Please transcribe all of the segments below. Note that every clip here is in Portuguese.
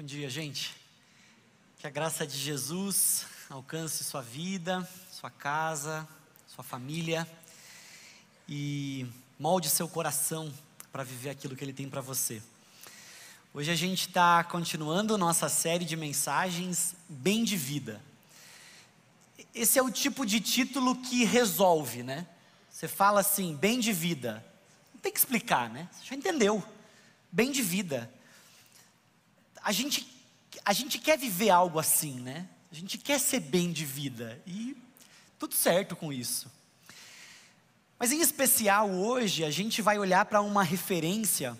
Bom dia, gente. Que a graça de Jesus alcance sua vida, sua casa, sua família e molde seu coração para viver aquilo que Ele tem para você. Hoje a gente está continuando nossa série de mensagens Bem de Vida. Esse é o tipo de título que resolve, né? Você fala assim, bem de vida. Não tem que explicar, né? Você já entendeu. Bem de vida a gente, a gente quer viver algo assim, né? A gente quer ser bem de vida e tudo certo com isso. Mas em especial hoje a gente vai olhar para uma referência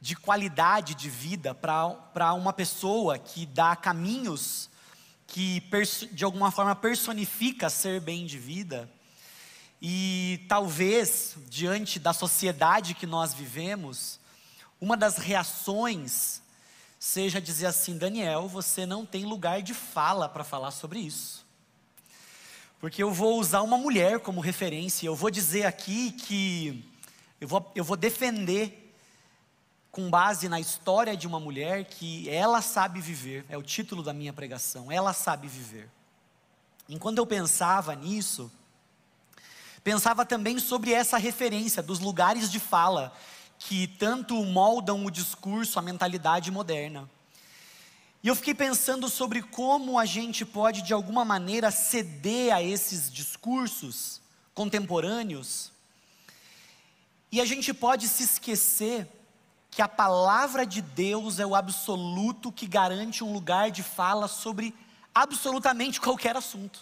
de qualidade de vida para uma pessoa que dá caminhos que de alguma forma personifica ser bem de vida. E talvez, diante da sociedade que nós vivemos, uma das reações seja dizer assim: Daniel, você não tem lugar de fala para falar sobre isso. Porque eu vou usar uma mulher como referência, eu vou dizer aqui que eu vou, eu vou defender, com base na história de uma mulher, que ela sabe viver, é o título da minha pregação, ela sabe viver. Enquanto eu pensava nisso, pensava também sobre essa referência dos lugares de fala que tanto moldam o discurso, a mentalidade moderna. E eu fiquei pensando sobre como a gente pode, de alguma maneira, ceder a esses discursos contemporâneos, e a gente pode se esquecer que a palavra de Deus é o absoluto que garante um lugar de fala sobre absolutamente qualquer assunto.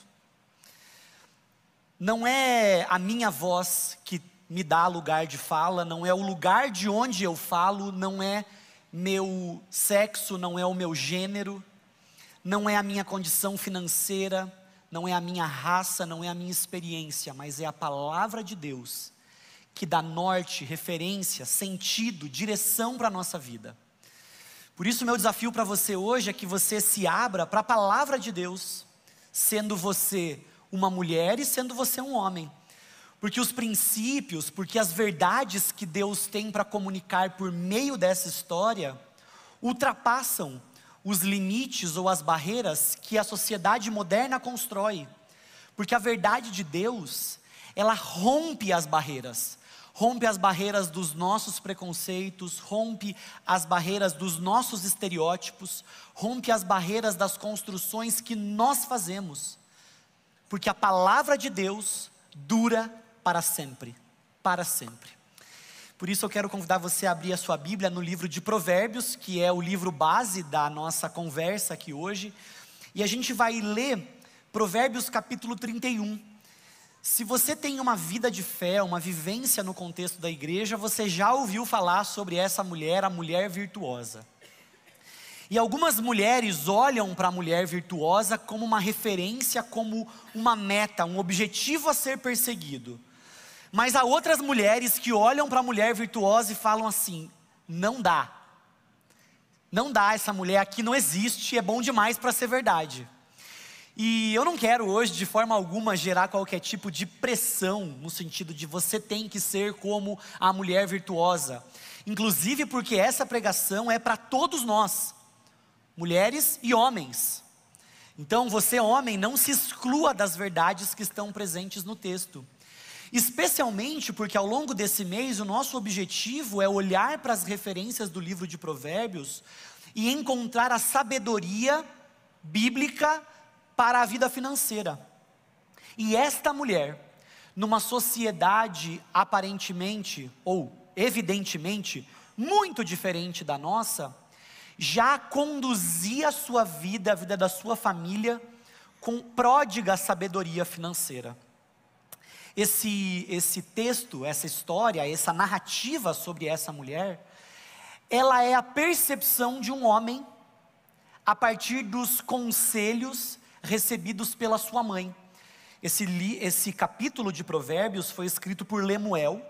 Não é a minha voz que me dá lugar de fala, não é o lugar de onde eu falo, não é meu sexo, não é o meu gênero, não é a minha condição financeira, não é a minha raça, não é a minha experiência, mas é a palavra de Deus que dá norte, referência, sentido, direção para a nossa vida. Por isso, meu desafio para você hoje é que você se abra para a palavra de Deus, sendo você uma mulher e sendo você um homem porque os princípios, porque as verdades que Deus tem para comunicar por meio dessa história ultrapassam os limites ou as barreiras que a sociedade moderna constrói. Porque a verdade de Deus, ela rompe as barreiras, rompe as barreiras dos nossos preconceitos, rompe as barreiras dos nossos estereótipos, rompe as barreiras das construções que nós fazemos. Porque a palavra de Deus dura para sempre. Para sempre. Por isso eu quero convidar você a abrir a sua Bíblia no livro de Provérbios, que é o livro base da nossa conversa aqui hoje. E a gente vai ler Provérbios capítulo 31. Se você tem uma vida de fé, uma vivência no contexto da igreja, você já ouviu falar sobre essa mulher, a mulher virtuosa. E algumas mulheres olham para a mulher virtuosa como uma referência, como uma meta, um objetivo a ser perseguido. Mas há outras mulheres que olham para a mulher virtuosa e falam assim: não dá. Não dá, essa mulher aqui não existe, é bom demais para ser verdade. E eu não quero hoje, de forma alguma, gerar qualquer tipo de pressão, no sentido de você tem que ser como a mulher virtuosa. Inclusive porque essa pregação é para todos nós, mulheres e homens. Então, você, homem, não se exclua das verdades que estão presentes no texto. Especialmente porque ao longo desse mês o nosso objetivo é olhar para as referências do livro de Provérbios e encontrar a sabedoria bíblica para a vida financeira. E esta mulher, numa sociedade aparentemente ou evidentemente muito diferente da nossa, já conduzia a sua vida, a vida da sua família, com pródiga sabedoria financeira. Esse, esse texto, essa história, essa narrativa sobre essa mulher, ela é a percepção de um homem a partir dos conselhos recebidos pela sua mãe. Esse, esse capítulo de Provérbios foi escrito por Lemuel,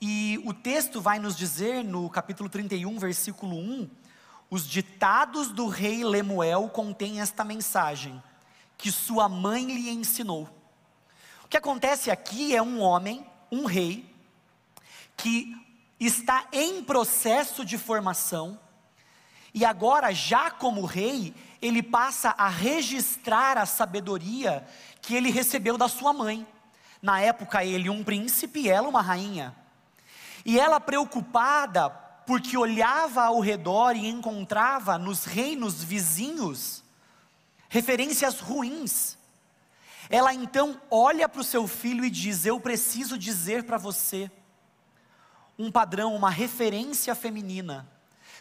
e o texto vai nos dizer, no capítulo 31, versículo 1, os ditados do rei Lemuel contêm esta mensagem, que sua mãe lhe ensinou. Que acontece aqui é um homem, um rei, que está em processo de formação E agora, já como rei, ele passa a registrar a sabedoria que ele recebeu da sua mãe. Na época, ele um príncipe e ela uma rainha. E ela preocupada, porque olhava ao redor e encontrava nos reinos vizinhos referências ruins. Ela então olha para o seu filho e diz: Eu preciso dizer para você um padrão, uma referência feminina,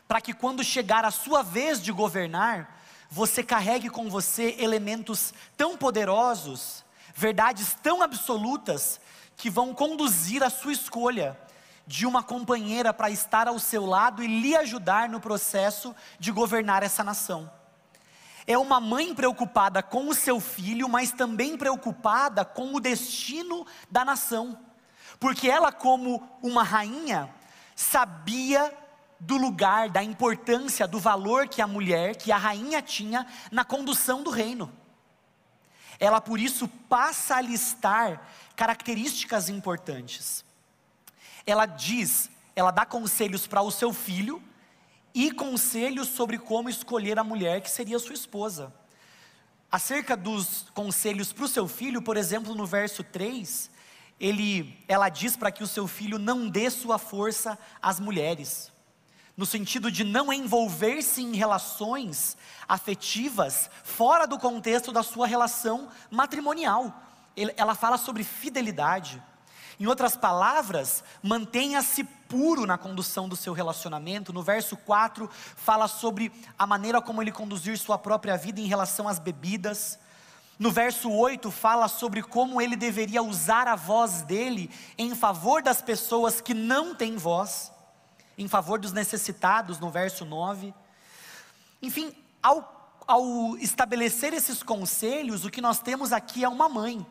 para que quando chegar a sua vez de governar, você carregue com você elementos tão poderosos, verdades tão absolutas, que vão conduzir a sua escolha de uma companheira para estar ao seu lado e lhe ajudar no processo de governar essa nação. É uma mãe preocupada com o seu filho, mas também preocupada com o destino da nação, porque ela, como uma rainha, sabia do lugar, da importância, do valor que a mulher, que a rainha tinha na condução do reino. Ela por isso passa a listar características importantes. Ela diz, ela dá conselhos para o seu filho e conselhos sobre como escolher a mulher que seria sua esposa. Acerca dos conselhos para o seu filho, por exemplo, no verso 3, ele, ela diz para que o seu filho não dê sua força às mulheres no sentido de não envolver-se em relações afetivas fora do contexto da sua relação matrimonial. Ela fala sobre fidelidade. Em outras palavras, mantenha-se puro na condução do seu relacionamento. No verso 4, fala sobre a maneira como ele conduzir sua própria vida em relação às bebidas. No verso 8, fala sobre como ele deveria usar a voz dele em favor das pessoas que não têm voz em favor dos necessitados, no verso 9. Enfim, ao, ao estabelecer esses conselhos, o que nós temos aqui é uma mãe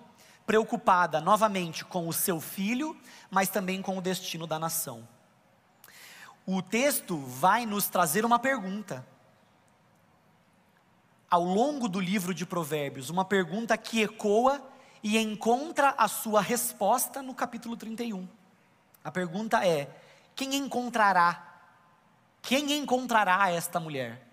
preocupada novamente com o seu filho, mas também com o destino da nação. O texto vai nos trazer uma pergunta. Ao longo do livro de Provérbios, uma pergunta que ecoa e encontra a sua resposta no capítulo 31. A pergunta é: quem encontrará? Quem encontrará esta mulher?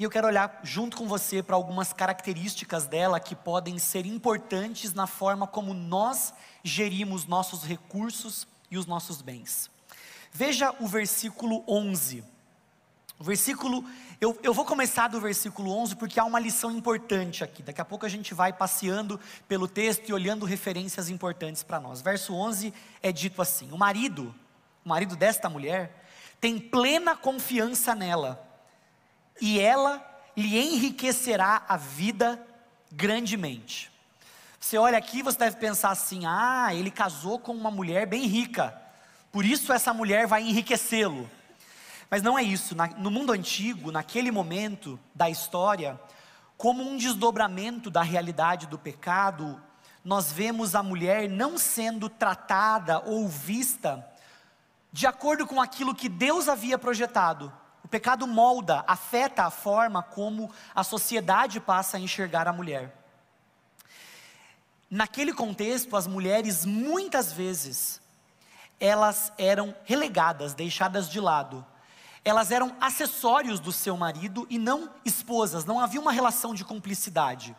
E eu quero olhar junto com você para algumas características dela que podem ser importantes na forma como nós gerimos nossos recursos e os nossos bens. Veja o versículo 11. O versículo, eu, eu vou começar do versículo 11 porque há uma lição importante aqui. Daqui a pouco a gente vai passeando pelo texto e olhando referências importantes para nós. Verso 11 é dito assim: O marido, o marido desta mulher, tem plena confiança nela, e ela lhe enriquecerá a vida grandemente. Você olha aqui, você deve pensar assim: ah, ele casou com uma mulher bem rica, por isso essa mulher vai enriquecê-lo. Mas não é isso. no mundo antigo, naquele momento da história, como um desdobramento da realidade do pecado, nós vemos a mulher não sendo tratada ou vista de acordo com aquilo que Deus havia projetado. Pecado molda, afeta a forma como a sociedade passa a enxergar a mulher. Naquele contexto, as mulheres muitas vezes elas eram relegadas, deixadas de lado elas eram acessórios do seu marido e não esposas, não havia uma relação de cumplicidade.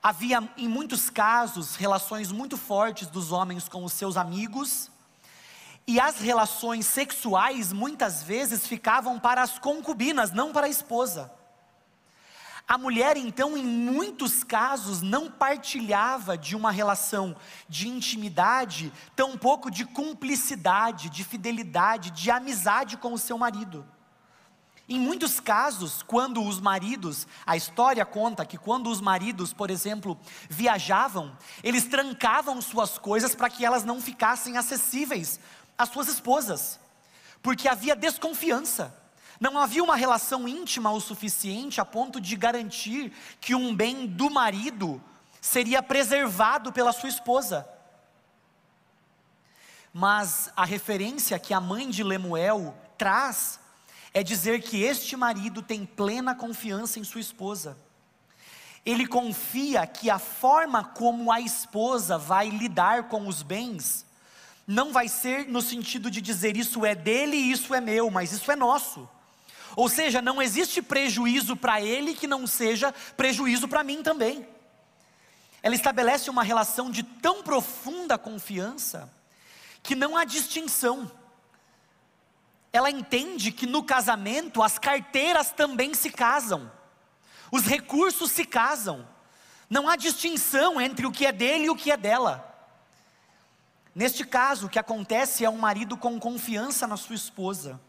Havia, em muitos casos, relações muito fortes dos homens com os seus amigos, e as relações sexuais muitas vezes ficavam para as concubinas, não para a esposa. A mulher, então, em muitos casos, não partilhava de uma relação de intimidade, tampouco de cumplicidade, de fidelidade, de amizade com o seu marido. Em muitos casos, quando os maridos, a história conta que quando os maridos, por exemplo, viajavam, eles trancavam suas coisas para que elas não ficassem acessíveis às suas esposas, porque havia desconfiança. Não havia uma relação íntima o suficiente a ponto de garantir que um bem do marido seria preservado pela sua esposa. Mas a referência que a mãe de Lemuel traz é dizer que este marido tem plena confiança em sua esposa. Ele confia que a forma como a esposa vai lidar com os bens não vai ser no sentido de dizer isso é dele e isso é meu, mas isso é nosso. Ou seja, não existe prejuízo para ele que não seja prejuízo para mim também. Ela estabelece uma relação de tão profunda confiança que não há distinção. Ela entende que no casamento as carteiras também se casam, os recursos se casam, não há distinção entre o que é dele e o que é dela. Neste caso, o que acontece é um marido com confiança na sua esposa.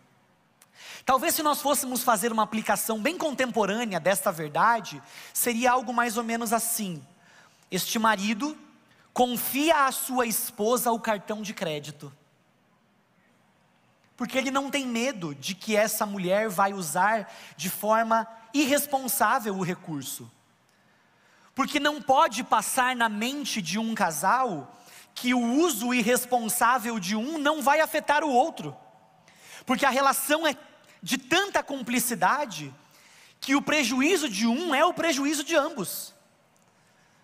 Talvez se nós fôssemos fazer uma aplicação bem contemporânea desta verdade, seria algo mais ou menos assim: este marido confia à sua esposa o cartão de crédito. Porque ele não tem medo de que essa mulher vai usar de forma irresponsável o recurso. Porque não pode passar na mente de um casal que o uso irresponsável de um não vai afetar o outro. Porque a relação é de tanta cumplicidade que o prejuízo de um é o prejuízo de ambos.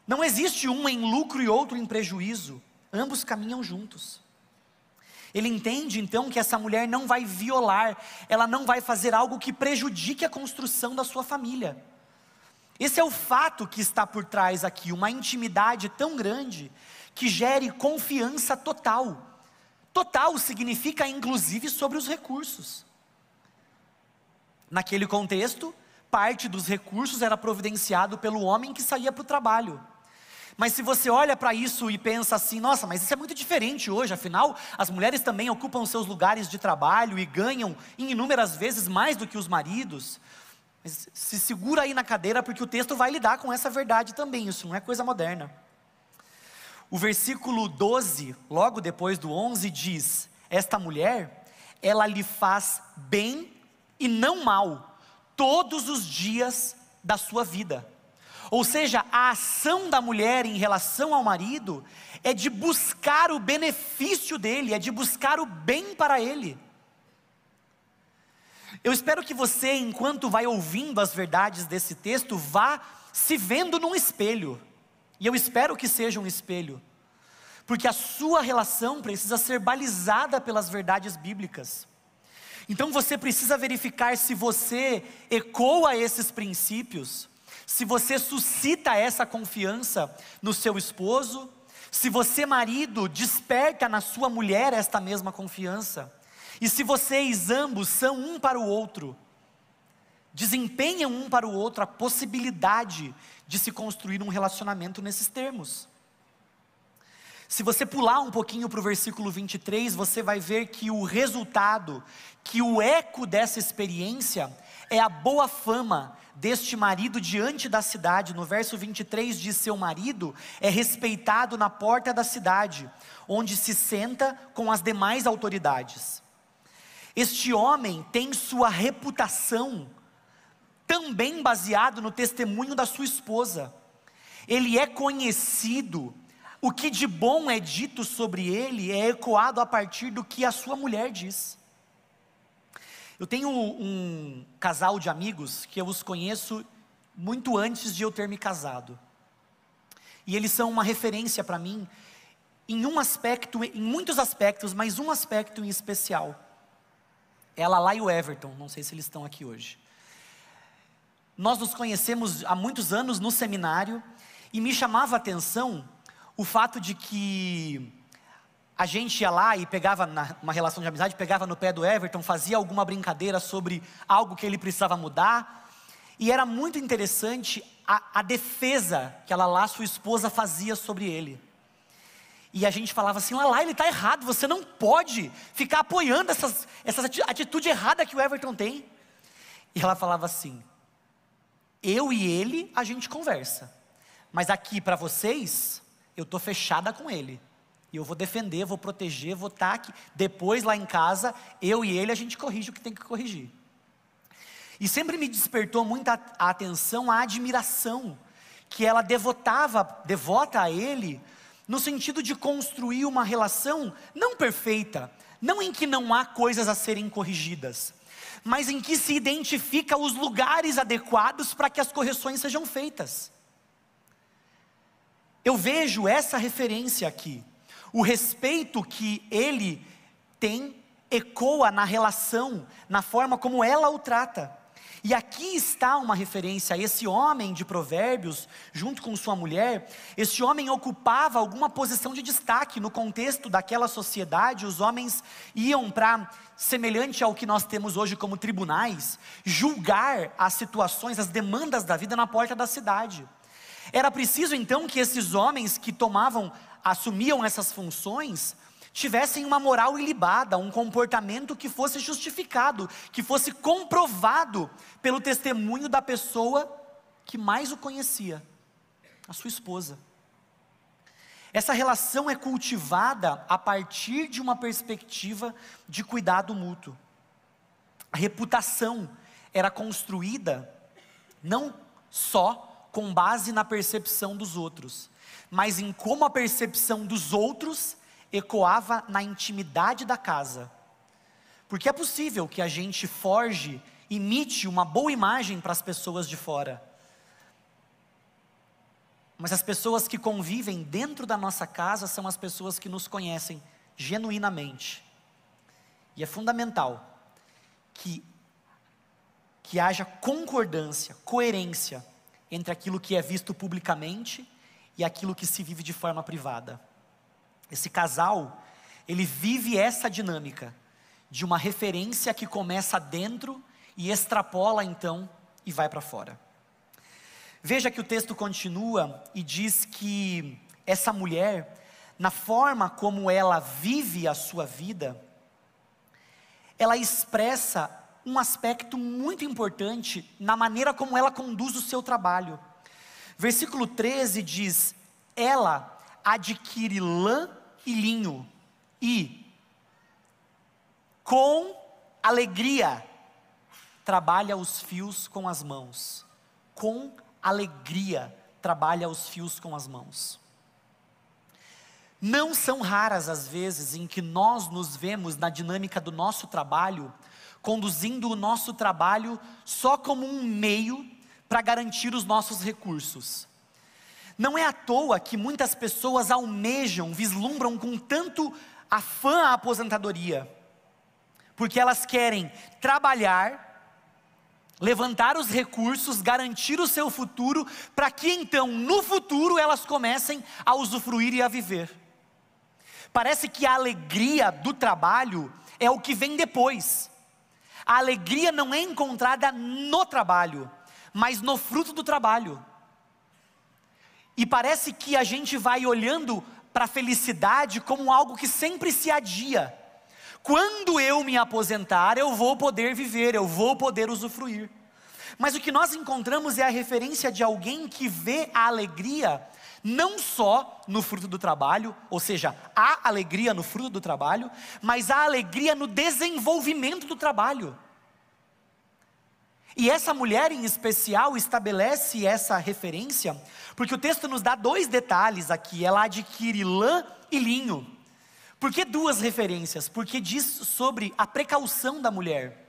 Não existe um em lucro e outro em prejuízo, ambos caminham juntos. Ele entende então que essa mulher não vai violar, ela não vai fazer algo que prejudique a construção da sua família. Esse é o fato que está por trás aqui, uma intimidade tão grande que gere confiança total. Total significa inclusive sobre os recursos. Naquele contexto, parte dos recursos era providenciado pelo homem que saía para o trabalho. Mas se você olha para isso e pensa assim, nossa, mas isso é muito diferente hoje, afinal, as mulheres também ocupam seus lugares de trabalho e ganham inúmeras vezes mais do que os maridos. Mas se segura aí na cadeira, porque o texto vai lidar com essa verdade também, isso não é coisa moderna. O versículo 12, logo depois do 11, diz: Esta mulher, ela lhe faz bem e não mal, todos os dias da sua vida. Ou seja, a ação da mulher em relação ao marido é de buscar o benefício dele, é de buscar o bem para ele. Eu espero que você, enquanto vai ouvindo as verdades desse texto, vá se vendo num espelho. E eu espero que seja um espelho. Porque a sua relação precisa ser balizada pelas verdades bíblicas. Então você precisa verificar se você ecoa esses princípios se você suscita essa confiança no seu esposo, se você, marido, desperta na sua mulher esta mesma confiança, e se vocês ambos são um para o outro, desempenham um para o outro a possibilidade de se construir um relacionamento nesses termos. Se você pular um pouquinho para o versículo 23, você vai ver que o resultado, que o eco dessa experiência é a boa fama deste marido diante da cidade. No verso 23 diz: Seu marido é respeitado na porta da cidade, onde se senta com as demais autoridades. Este homem tem sua reputação também baseado no testemunho da sua esposa. Ele é conhecido, o que de bom é dito sobre ele é ecoado a partir do que a sua mulher diz. Eu tenho um casal de amigos que eu os conheço muito antes de eu ter me casado. E eles são uma referência para mim em um aspecto, em muitos aspectos, mas um aspecto em especial. Ela lá e o Everton, não sei se eles estão aqui hoje. Nós nos conhecemos há muitos anos no seminário e me chamava a atenção o fato de que a gente ia lá e pegava na, uma relação de amizade, pegava no pé do Everton, fazia alguma brincadeira sobre algo que ele precisava mudar. E era muito interessante a, a defesa que ela lá, sua esposa, fazia sobre ele. E a gente falava assim: lá, lá ele está errado, você não pode ficar apoiando essas, essa atitude errada que o Everton tem. E ela falava assim: eu e ele a gente conversa, mas aqui para vocês, eu estou fechada com ele. E eu vou defender, vou proteger, vou estar aqui. Depois, lá em casa, eu e ele, a gente corrige o que tem que corrigir. E sempre me despertou muita atenção a admiração que ela devotava, devota a ele, no sentido de construir uma relação não perfeita, não em que não há coisas a serem corrigidas, mas em que se identifica os lugares adequados para que as correções sejam feitas. Eu vejo essa referência aqui o respeito que ele tem ecoa na relação, na forma como ela o trata. E aqui está uma referência a esse homem de Provérbios, junto com sua mulher. Esse homem ocupava alguma posição de destaque no contexto daquela sociedade. Os homens iam para, semelhante ao que nós temos hoje como tribunais, julgar as situações, as demandas da vida na porta da cidade. Era preciso então que esses homens que tomavam, assumiam essas funções, tivessem uma moral ilibada, um comportamento que fosse justificado, que fosse comprovado pelo testemunho da pessoa que mais o conhecia, a sua esposa. Essa relação é cultivada a partir de uma perspectiva de cuidado mútuo. A reputação era construída não só com base na percepção dos outros, mas em como a percepção dos outros ecoava na intimidade da casa. Porque é possível que a gente forge, imite uma boa imagem para as pessoas de fora. Mas as pessoas que convivem dentro da nossa casa são as pessoas que nos conhecem genuinamente. E é fundamental que, que haja concordância, coerência entre aquilo que é visto publicamente e aquilo que se vive de forma privada. Esse casal, ele vive essa dinâmica de uma referência que começa dentro e extrapola então e vai para fora. Veja que o texto continua e diz que essa mulher, na forma como ela vive a sua vida, ela expressa um aspecto muito importante na maneira como ela conduz o seu trabalho. Versículo 13 diz: Ela adquire lã e linho, e com alegria trabalha os fios com as mãos. Com alegria trabalha os fios com as mãos. Não são raras as vezes em que nós nos vemos na dinâmica do nosso trabalho, conduzindo o nosso trabalho só como um meio para garantir os nossos recursos. Não é à toa que muitas pessoas almejam, vislumbram com tanto afã a aposentadoria, porque elas querem trabalhar, levantar os recursos, garantir o seu futuro, para que então no futuro elas comecem a usufruir e a viver. Parece que a alegria do trabalho é o que vem depois. A alegria não é encontrada no trabalho, mas no fruto do trabalho. E parece que a gente vai olhando para a felicidade como algo que sempre se adia. Quando eu me aposentar, eu vou poder viver, eu vou poder usufruir. Mas o que nós encontramos é a referência de alguém que vê a alegria não só no fruto do trabalho, ou seja, há alegria no fruto do trabalho, mas há alegria no desenvolvimento do trabalho. E essa mulher em especial estabelece essa referência, porque o texto nos dá dois detalhes aqui: ela adquire lã e linho. Por que duas referências? Porque diz sobre a precaução da mulher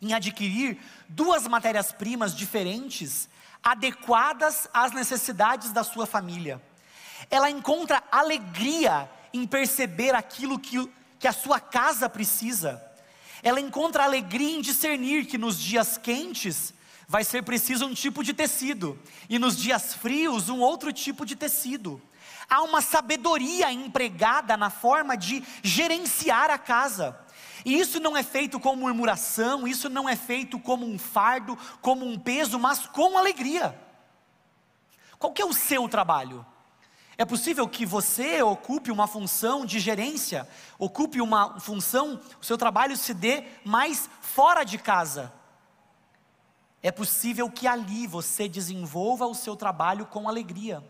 em adquirir duas matérias-primas diferentes, adequadas às necessidades da sua família. Ela encontra alegria em perceber aquilo que, que a sua casa precisa ela encontra alegria em discernir que nos dias quentes vai ser preciso um tipo de tecido e nos dias frios um outro tipo de tecido. Há uma sabedoria empregada na forma de gerenciar a casa. E isso não é feito com murmuração, isso não é feito como um fardo, como um peso, mas com alegria. Qual que é o seu trabalho? É possível que você ocupe uma função de gerência, ocupe uma função, o seu trabalho se dê mais fora de casa. É possível que ali você desenvolva o seu trabalho com alegria.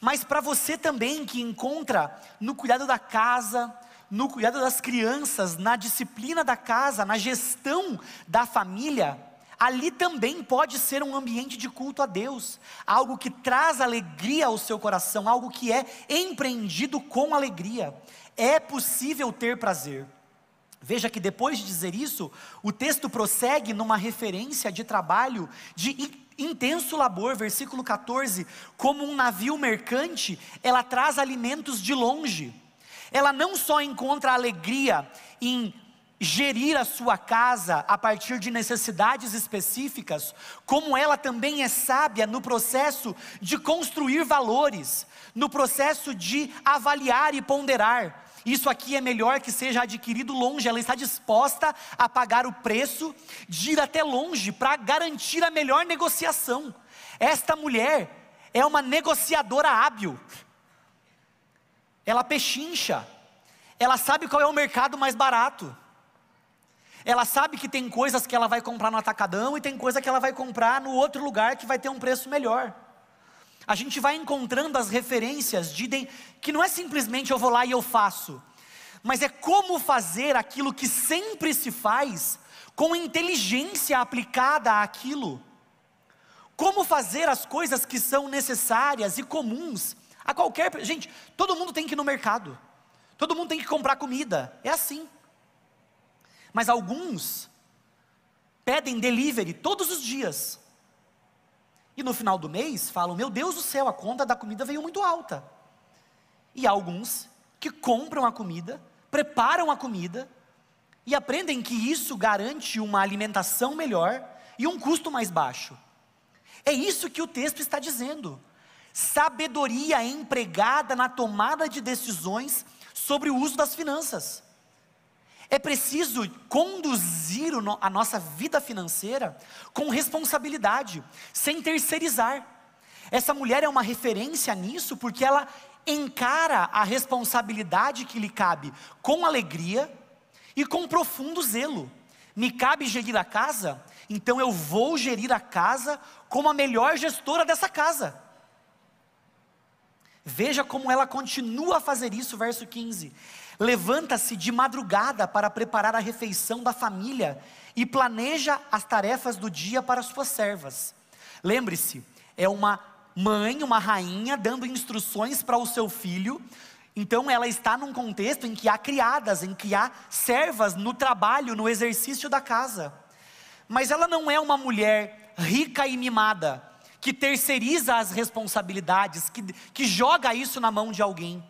Mas para você também que encontra no cuidado da casa, no cuidado das crianças, na disciplina da casa, na gestão da família, ali também pode ser um ambiente de culto a Deus, algo que traz alegria ao seu coração, algo que é empreendido com alegria. É possível ter prazer. Veja que depois de dizer isso, o texto prossegue numa referência de trabalho de intenso labor, versículo 14: como um navio mercante, ela traz alimentos de longe. Ela não só encontra alegria em gerir a sua casa a partir de necessidades específicas, como ela também é sábia no processo de construir valores, no processo de avaliar e ponderar. Isso aqui é melhor que seja adquirido longe, ela está disposta a pagar o preço de ir até longe para garantir a melhor negociação. Esta mulher é uma negociadora hábil, ela pechincha, ela sabe qual é o mercado mais barato. Ela sabe que tem coisas que ela vai comprar no atacadão e tem coisa que ela vai comprar no outro lugar que vai ter um preço melhor. A gente vai encontrando as referências de que não é simplesmente eu vou lá e eu faço, mas é como fazer aquilo que sempre se faz com inteligência aplicada àquilo. Como fazer as coisas que são necessárias e comuns a qualquer. Gente, todo mundo tem que ir no mercado, todo mundo tem que comprar comida, é assim. Mas alguns pedem delivery todos os dias. E no final do mês falam: Meu Deus do céu, a conta da comida veio muito alta. E há alguns que compram a comida, preparam a comida e aprendem que isso garante uma alimentação melhor e um custo mais baixo. É isso que o texto está dizendo. Sabedoria empregada na tomada de decisões sobre o uso das finanças. É preciso conduzir a nossa vida financeira com responsabilidade, sem terceirizar. Essa mulher é uma referência nisso porque ela encara a responsabilidade que lhe cabe com alegria e com profundo zelo. Me cabe gerir a casa, então eu vou gerir a casa como a melhor gestora dessa casa. Veja como ela continua a fazer isso, verso 15. Levanta-se de madrugada para preparar a refeição da família e planeja as tarefas do dia para suas servas. Lembre-se, é uma mãe, uma rainha, dando instruções para o seu filho. Então ela está num contexto em que há criadas, em que há servas no trabalho, no exercício da casa. Mas ela não é uma mulher rica e mimada, que terceiriza as responsabilidades, que, que joga isso na mão de alguém.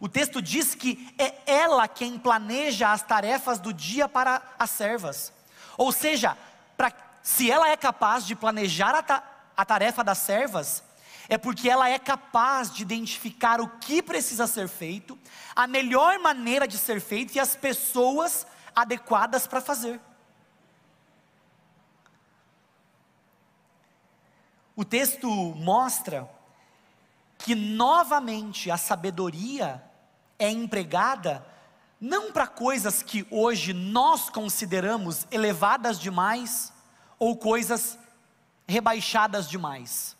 O texto diz que é ela quem planeja as tarefas do dia para as servas. Ou seja, pra, se ela é capaz de planejar a, ta, a tarefa das servas, é porque ela é capaz de identificar o que precisa ser feito, a melhor maneira de ser feito e as pessoas adequadas para fazer. O texto mostra que novamente a sabedoria é empregada não para coisas que hoje nós consideramos elevadas demais ou coisas rebaixadas demais.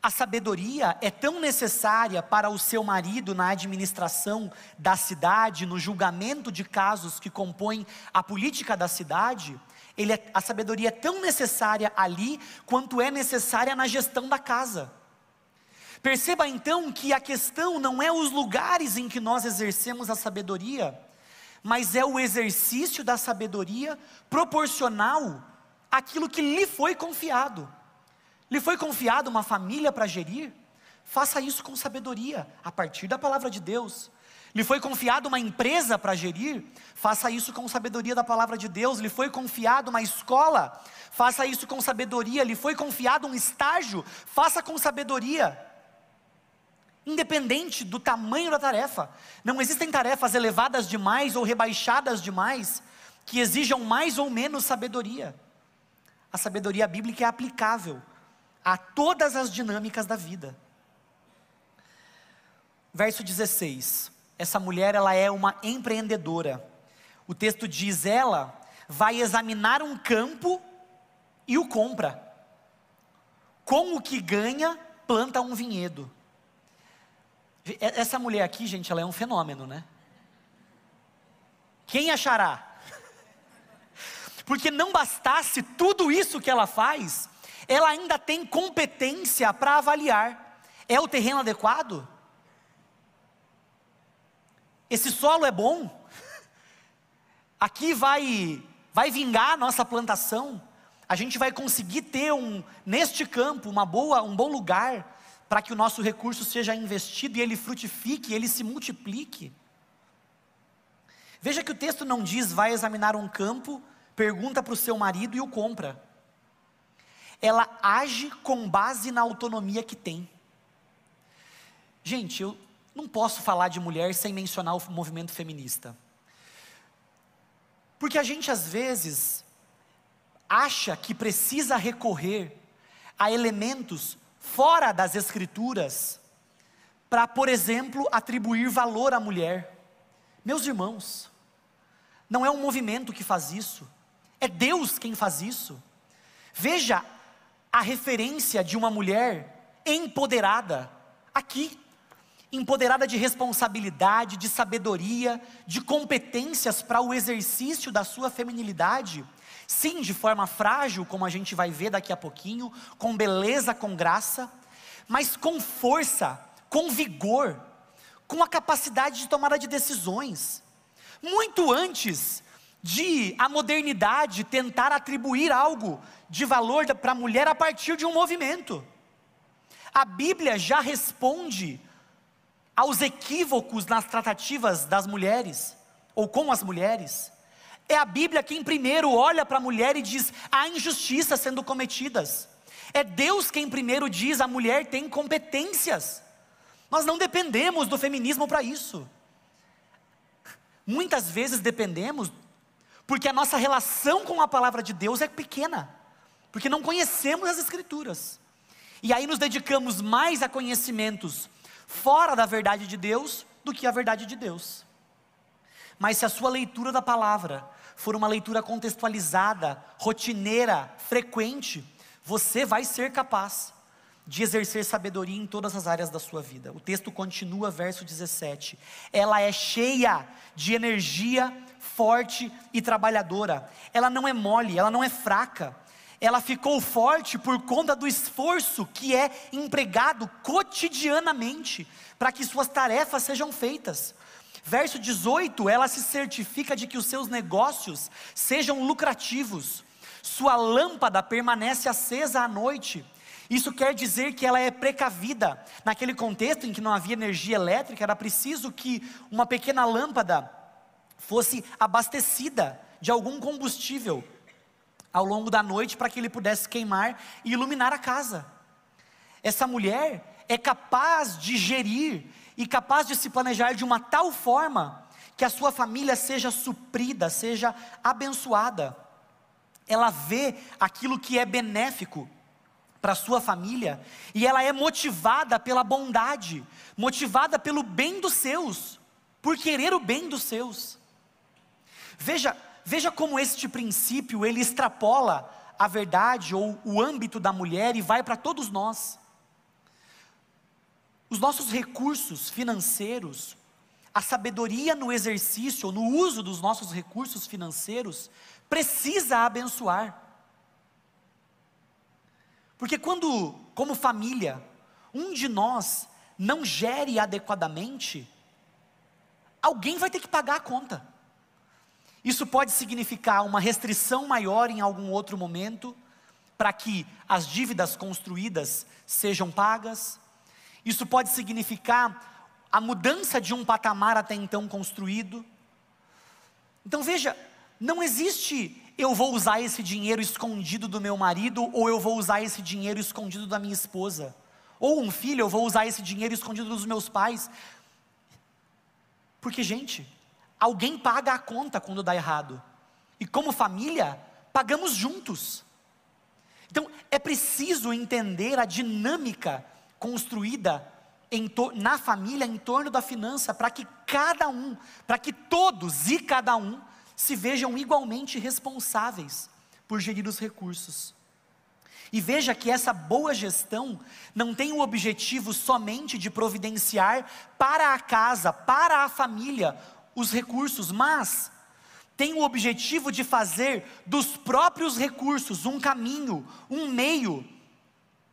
A sabedoria é tão necessária para o seu marido na administração da cidade, no julgamento de casos que compõem a política da cidade. Ele é, a sabedoria é tão necessária ali quanto é necessária na gestão da casa. Perceba então que a questão não é os lugares em que nós exercemos a sabedoria, mas é o exercício da sabedoria proporcional àquilo que lhe foi confiado. Lhe foi confiado uma família para gerir? Faça isso com sabedoria, a partir da palavra de Deus. Lhe foi confiado uma empresa para gerir? Faça isso com sabedoria da palavra de Deus. Lhe foi confiado uma escola? Faça isso com sabedoria. Lhe foi confiado um estágio? Faça com sabedoria independente do tamanho da tarefa. Não existem tarefas elevadas demais ou rebaixadas demais que exijam mais ou menos sabedoria. A sabedoria bíblica é aplicável a todas as dinâmicas da vida. Verso 16. Essa mulher ela é uma empreendedora. O texto diz ela vai examinar um campo e o compra. Com o que ganha, planta um vinhedo. Essa mulher aqui, gente, ela é um fenômeno, né? Quem achará? Porque não bastasse tudo isso que ela faz, ela ainda tem competência para avaliar: é o terreno adequado? Esse solo é bom? Aqui vai vai vingar a nossa plantação? A gente vai conseguir ter um neste campo uma boa, um bom lugar para que o nosso recurso seja investido e ele frutifique, ele se multiplique. Veja que o texto não diz vai examinar um campo, pergunta para o seu marido e o compra. Ela age com base na autonomia que tem. Gente, eu não posso falar de mulher sem mencionar o movimento feminista. Porque a gente às vezes acha que precisa recorrer a elementos fora das escrituras para, por exemplo, atribuir valor à mulher. Meus irmãos, não é um movimento que faz isso, é Deus quem faz isso. Veja a referência de uma mulher empoderada, aqui, empoderada de responsabilidade, de sabedoria, de competências para o exercício da sua feminilidade. Sim, de forma frágil, como a gente vai ver daqui a pouquinho, com beleza, com graça, mas com força, com vigor, com a capacidade de tomada de decisões. Muito antes de a modernidade tentar atribuir algo de valor para a mulher a partir de um movimento. A Bíblia já responde aos equívocos nas tratativas das mulheres, ou com as mulheres. É a Bíblia quem primeiro olha para a mulher e diz: há injustiças sendo cometidas. É Deus quem primeiro diz: a mulher tem competências. Nós não dependemos do feminismo para isso. Muitas vezes dependemos porque a nossa relação com a palavra de Deus é pequena, porque não conhecemos as Escrituras. E aí nos dedicamos mais a conhecimentos fora da verdade de Deus do que a verdade de Deus. Mas se a sua leitura da palavra for uma leitura contextualizada, rotineira, frequente, você vai ser capaz de exercer sabedoria em todas as áreas da sua vida. O texto continua, verso 17. Ela é cheia de energia, forte e trabalhadora. Ela não é mole, ela não é fraca. Ela ficou forte por conta do esforço que é empregado cotidianamente para que suas tarefas sejam feitas. Verso 18, ela se certifica de que os seus negócios sejam lucrativos. Sua lâmpada permanece acesa à noite isso quer dizer que ela é precavida. Naquele contexto em que não havia energia elétrica, era preciso que uma pequena lâmpada fosse abastecida de algum combustível ao longo da noite para que ele pudesse queimar e iluminar a casa. Essa mulher é capaz de gerir e capaz de se planejar de uma tal forma que a sua família seja suprida, seja abençoada. Ela vê aquilo que é benéfico para sua família, e ela é motivada pela bondade, motivada pelo bem dos seus, por querer o bem dos seus. Veja, veja como este princípio ele extrapola a verdade ou o âmbito da mulher e vai para todos nós. Os nossos recursos financeiros, a sabedoria no exercício, no uso dos nossos recursos financeiros, precisa abençoar. Porque quando, como família, um de nós não gere adequadamente, alguém vai ter que pagar a conta. Isso pode significar uma restrição maior em algum outro momento, para que as dívidas construídas sejam pagas. Isso pode significar a mudança de um patamar até então construído. Então veja, não existe eu vou usar esse dinheiro escondido do meu marido, ou eu vou usar esse dinheiro escondido da minha esposa. Ou um filho, eu vou usar esse dinheiro escondido dos meus pais. Porque, gente, alguém paga a conta quando dá errado. E como família, pagamos juntos. Então, é preciso entender a dinâmica construída na família em torno da finança, para que cada um, para que todos e cada um se vejam igualmente responsáveis por gerir os recursos. E veja que essa boa gestão não tem o objetivo somente de providenciar para a casa, para a família, os recursos, mas tem o objetivo de fazer dos próprios recursos um caminho, um meio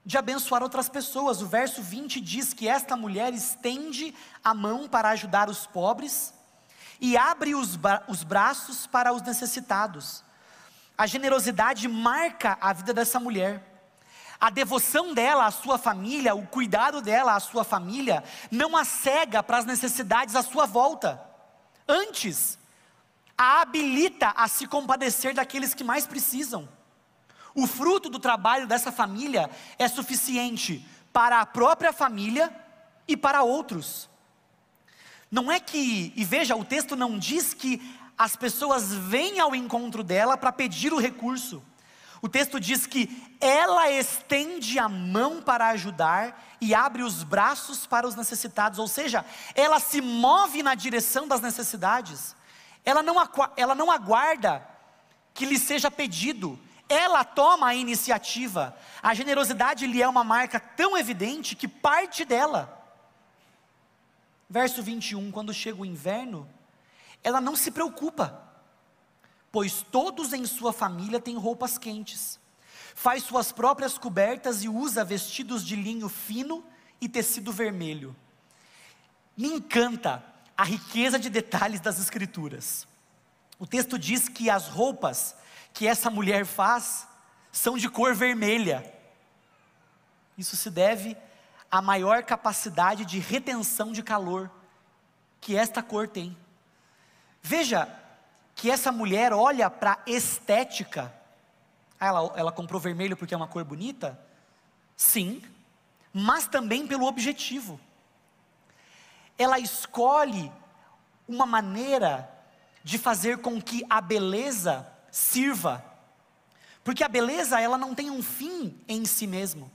de abençoar outras pessoas. O verso 20 diz que esta mulher estende a mão para ajudar os pobres e abre os, bra os braços para os necessitados. A generosidade marca a vida dessa mulher. A devoção dela à sua família, o cuidado dela à sua família, não a cega para as necessidades à sua volta. Antes, a habilita a se compadecer daqueles que mais precisam. O fruto do trabalho dessa família é suficiente para a própria família e para outros. Não é que, e veja, o texto não diz que as pessoas vêm ao encontro dela para pedir o recurso. O texto diz que ela estende a mão para ajudar e abre os braços para os necessitados, ou seja, ela se move na direção das necessidades. Ela não, ela não aguarda que lhe seja pedido, ela toma a iniciativa. A generosidade lhe é uma marca tão evidente que parte dela. Verso 21, quando chega o inverno, ela não se preocupa, pois todos em sua família têm roupas quentes. Faz suas próprias cobertas e usa vestidos de linho fino e tecido vermelho. Me encanta a riqueza de detalhes das Escrituras. O texto diz que as roupas que essa mulher faz são de cor vermelha. Isso se deve à maior capacidade de retenção de calor que esta cor tem. Veja que essa mulher olha para a estética. Ah, ela, ela comprou vermelho porque é uma cor bonita? Sim, mas também pelo objetivo. Ela escolhe uma maneira de fazer com que a beleza sirva. Porque a beleza, ela não tem um fim em si mesmo.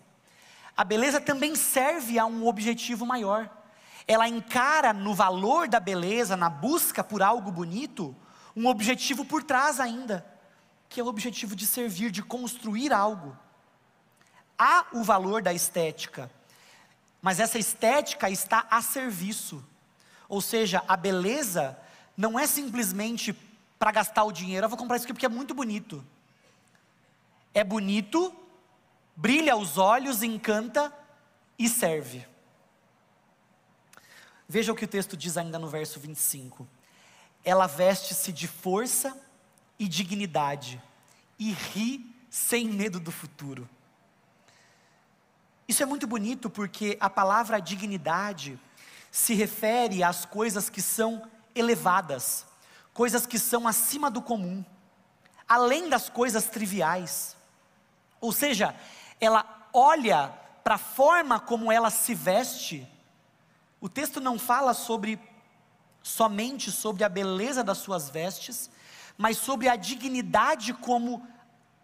A beleza também serve a um objetivo maior ela encara no valor da beleza, na busca por algo bonito, um objetivo por trás ainda, que é o objetivo de servir, de construir algo. Há o valor da estética, mas essa estética está a serviço. Ou seja, a beleza não é simplesmente para gastar o dinheiro, eu vou comprar isso aqui porque é muito bonito. É bonito, brilha os olhos, encanta e serve. Veja o que o texto diz ainda no verso 25. Ela veste-se de força e dignidade e ri sem medo do futuro. Isso é muito bonito porque a palavra dignidade se refere às coisas que são elevadas, coisas que são acima do comum, além das coisas triviais. Ou seja, ela olha para a forma como ela se veste o texto não fala sobre somente sobre a beleza das suas vestes, mas sobre a dignidade como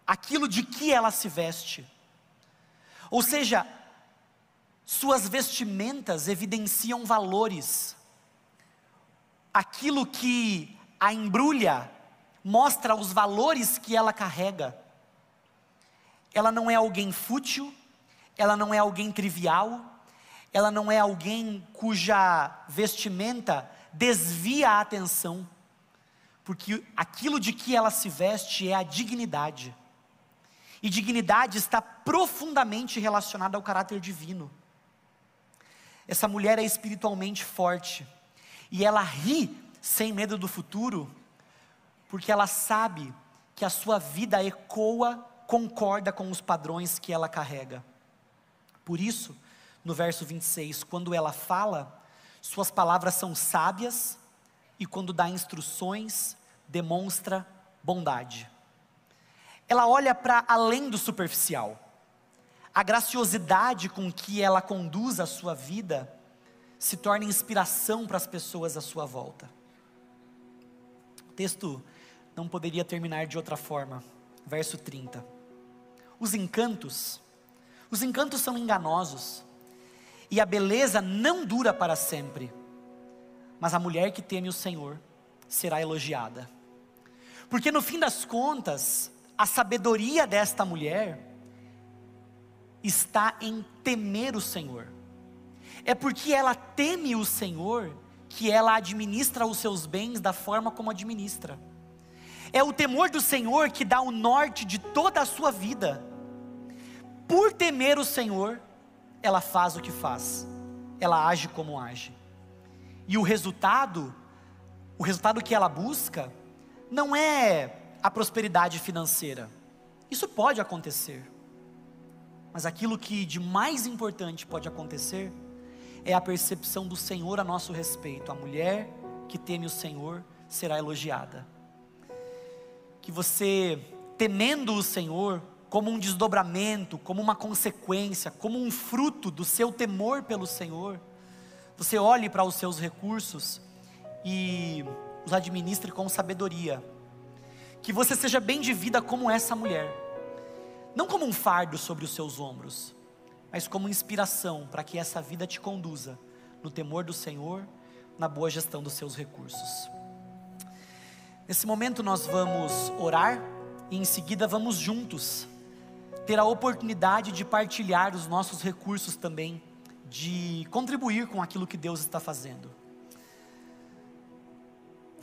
aquilo de que ela se veste. Ou seja, suas vestimentas evidenciam valores. Aquilo que a embrulha mostra os valores que ela carrega. Ela não é alguém fútil, ela não é alguém trivial, ela não é alguém cuja vestimenta desvia a atenção, porque aquilo de que ela se veste é a dignidade. E dignidade está profundamente relacionada ao caráter divino. Essa mulher é espiritualmente forte e ela ri sem medo do futuro, porque ela sabe que a sua vida ecoa, concorda com os padrões que ela carrega. Por isso, no verso 26, quando ela fala, suas palavras são sábias e quando dá instruções, demonstra bondade. Ela olha para além do superficial. A graciosidade com que ela conduz a sua vida se torna inspiração para as pessoas à sua volta. Texto não poderia terminar de outra forma. Verso 30. Os encantos, os encantos são enganosos e a beleza não dura para sempre, mas a mulher que teme o Senhor será elogiada. Porque no fim das contas, a sabedoria desta mulher está em temer o Senhor. É porque ela teme o Senhor que ela administra os seus bens da forma como administra. É o temor do Senhor que dá o norte de toda a sua vida. Por temer o Senhor, ela faz o que faz, ela age como age. E o resultado, o resultado que ela busca, não é a prosperidade financeira. Isso pode acontecer. Mas aquilo que de mais importante pode acontecer é a percepção do Senhor a nosso respeito. A mulher que teme o Senhor será elogiada. que você, temendo o Senhor, como um desdobramento, como uma consequência, como um fruto do seu temor pelo Senhor, você olhe para os seus recursos e os administre com sabedoria. Que você seja bem de vida como essa mulher, não como um fardo sobre os seus ombros, mas como inspiração para que essa vida te conduza no temor do Senhor, na boa gestão dos seus recursos. Nesse momento nós vamos orar e em seguida vamos juntos ter a oportunidade de partilhar os nossos recursos também, de contribuir com aquilo que Deus está fazendo.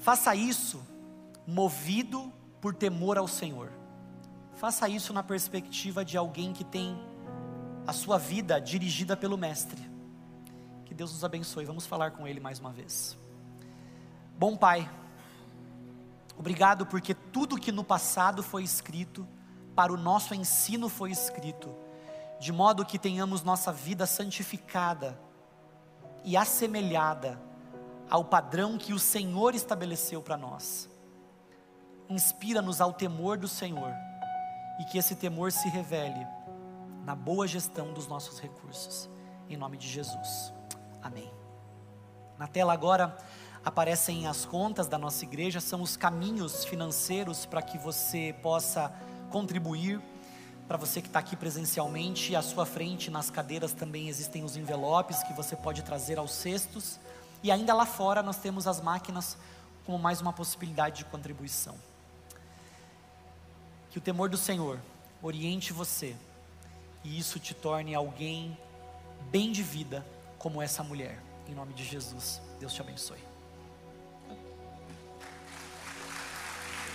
Faça isso movido por temor ao Senhor. Faça isso na perspectiva de alguém que tem a sua vida dirigida pelo Mestre. Que Deus nos abençoe. Vamos falar com Ele mais uma vez. Bom Pai, obrigado porque tudo que no passado foi escrito para o nosso ensino foi escrito, de modo que tenhamos nossa vida santificada e assemelhada ao padrão que o Senhor estabeleceu para nós. Inspira-nos ao temor do Senhor e que esse temor se revele na boa gestão dos nossos recursos. Em nome de Jesus. Amém. Na tela agora aparecem as contas da nossa igreja, são os caminhos financeiros para que você possa contribuir. Para você que está aqui presencialmente, à sua frente, nas cadeiras também existem os envelopes que você pode trazer aos cestos. E ainda lá fora nós temos as máquinas como mais uma possibilidade de contribuição. Que o temor do Senhor oriente você e isso te torne alguém bem de vida como essa mulher. Em nome de Jesus, Deus te abençoe.